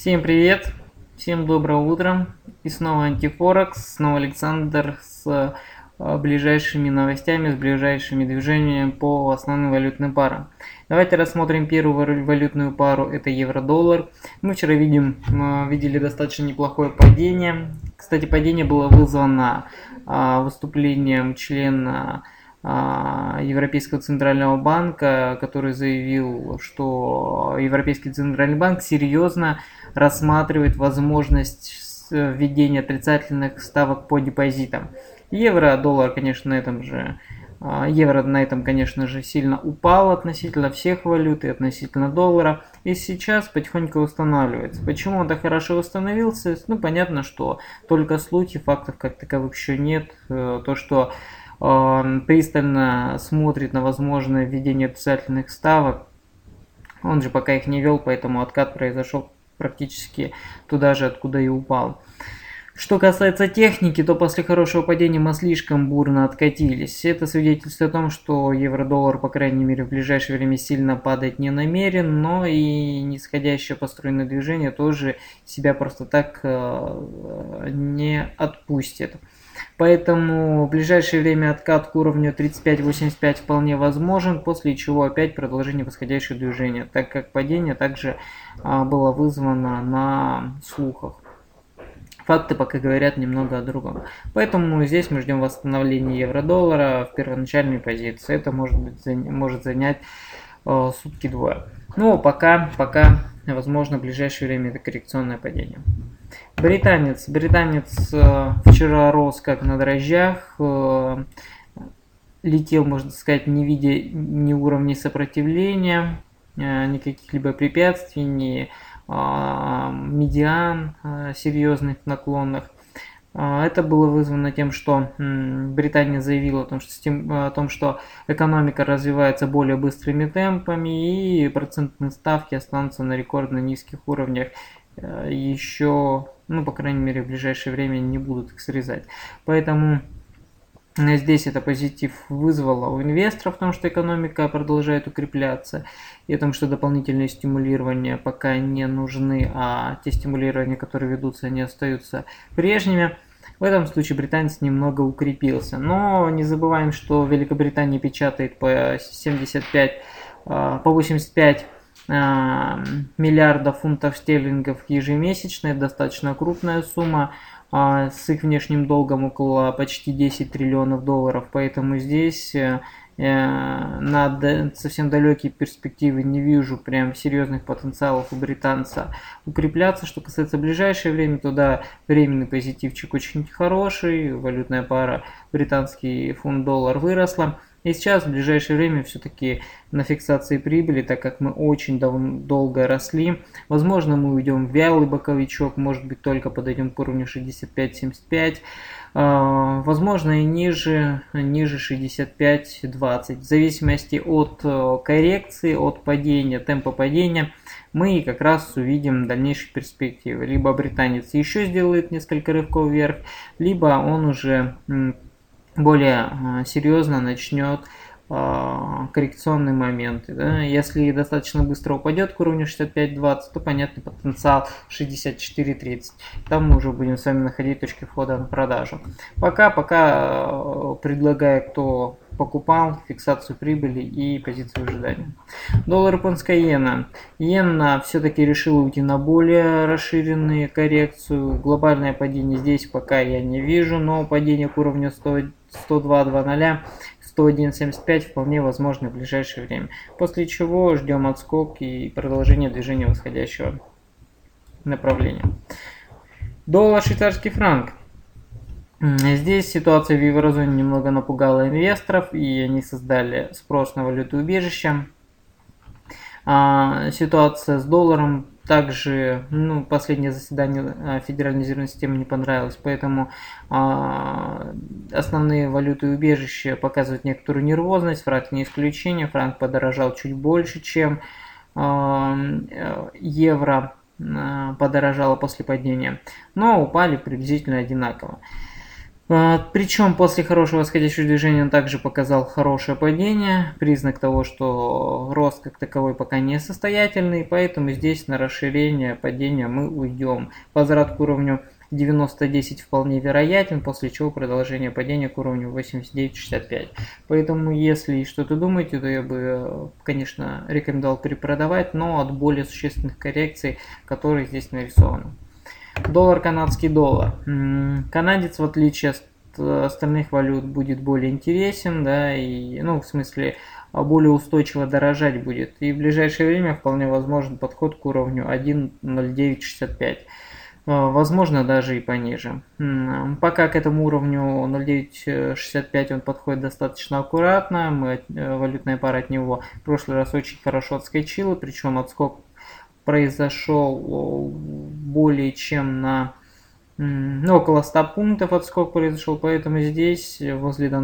Всем привет, всем доброе утро. И снова Антифорекс, снова Александр с э, ближайшими новостями, с ближайшими движениями по основным валютным парам. Давайте рассмотрим первую валютную пару, это евро-доллар. Мы вчера видим, мы видели достаточно неплохое падение. Кстати, падение было вызвано а, выступлением члена Европейского центрального банка, который заявил, что Европейский центральный банк серьезно рассматривает возможность введения отрицательных ставок по депозитам. Евро, доллар, конечно, на этом же а, Евро на этом, конечно же, сильно упал относительно всех валют и относительно доллара. И сейчас потихоньку восстанавливается. Почему он так хорошо восстановился? Ну, понятно, что только слухи, фактов как таковых еще нет. Э, то, что пристально смотрит на возможное введение обязательных ставок. Он же пока их не вел, поэтому откат произошел практически туда же, откуда и упал. Что касается техники, то после хорошего падения мы слишком бурно откатились. Это свидетельствует о том, что евро-доллар, по крайней мере, в ближайшее время сильно падать не намерен, но и нисходящее построенное движение тоже себя просто так э, не отпустит. Поэтому в ближайшее время откат к уровню 35-85 вполне возможен, после чего опять продолжение восходящего движения, так как падение также а, было вызвано на слухах. Факты пока говорят немного о другом. Поэтому здесь мы ждем восстановления евро-доллара в первоначальной позиции. Это может, быть, может занять э, сутки двое. Ну, пока, пока, возможно, в ближайшее время это коррекционное падение. Британец. Британец э, вчера рос как на дрожжах. Э, летел, можно сказать, не видя ни уровней сопротивления, э, никаких либо препятствий, ни медиан серьезных наклонных. Это было вызвано тем, что Британия заявила о том, что, о том, что экономика развивается более быстрыми темпами и процентные ставки останутся на рекордно низких уровнях еще ну, по крайней мере, в ближайшее время не будут их срезать. Поэтому э, Здесь это позитив вызвало у инвесторов, в том, что экономика продолжает укрепляться, и о том, что дополнительные стимулирования пока не нужны, а те стимулирования, которые ведутся, они остаются прежними. В этом случае британец немного укрепился. Но не забываем, что Великобритания печатает по 75, э, по 85 а, миллиарда фунтов стерлингов ежемесячно, это достаточно крупная сумма, а, с их внешним долгом около почти 10 триллионов долларов, поэтому здесь э, э, на совсем далекие перспективы не вижу прям серьезных потенциалов у британца укрепляться. Что касается ближайшее время, то да, временный позитивчик очень хороший, валютная пара британский фунт-доллар выросла. И сейчас, в ближайшее время, все-таки на фиксации прибыли, так как мы очень дол- долго росли. Возможно, мы уйдем в вялый боковичок, может быть, только подойдем к уровню 65-75. А, возможно, и ниже, ниже 65-20. В зависимости от э, коррекции, от падения, темпа падения, мы как раз увидим дальнейшие перспективы. Либо британец еще сделает несколько рывков вверх, либо он уже более а, серьезно начнет а, коррекционные моменты. Да? Если достаточно быстро упадет к уровню 65-20, то понятный потенциал 64-30. Там мы уже будем с вами находить точки входа на продажу. Пока, пока а, предлагаю, кто покупал фиксацию прибыли и позицию ожидания. Доллар японская иена. Иена все-таки решила уйти на более расширенную коррекцию. Глобальное падение здесь пока я не вижу, но падение к уровню 100, 102.20 101.75 вполне возможно в ближайшее время. После чего ждем отскок и продолжение движения восходящего направления. Доллар швейцарский франк. Здесь ситуация в еврозоне немного напугала инвесторов, и они создали спрос на валюту убежища. А, ситуация с долларом также, ну, последнее заседание а, Федеральной резервной системы не понравилось, поэтому а, основные валюты убежища показывают некоторую нервозность, франк не исключение, франк подорожал чуть больше, чем а, евро а, подорожало после падения, но упали приблизительно одинаково. А, Причем после хорошего восходящего движения он также показал хорошее падение, признак того, что рост как таковой пока не состоятельный, поэтому здесь на расширение падения мы уйдем. Возврат к уровню 90-10 вполне вероятен, после чего продолжение падения к уровню 89-65. Поэтому, если что-то думаете, то я бы, конечно, рекомендовал перепродавать, но от более существенных коррекций, которые здесь нарисованы. Доллар, канадский доллар. Канадец, в отличие от остальных валют, будет более интересен, да, и, ну, в смысле, более устойчиво дорожать будет. И в ближайшее время вполне возможен подход к уровню 1.0965. Возможно, даже и пониже. Пока к этому уровню 0.965 он подходит достаточно аккуратно. Мы, э, валютная пара от него в прошлый раз очень хорошо отскочила, причем отскок произошел более чем на ну, около 100 пунктов отскок произошел, поэтому здесь возле данного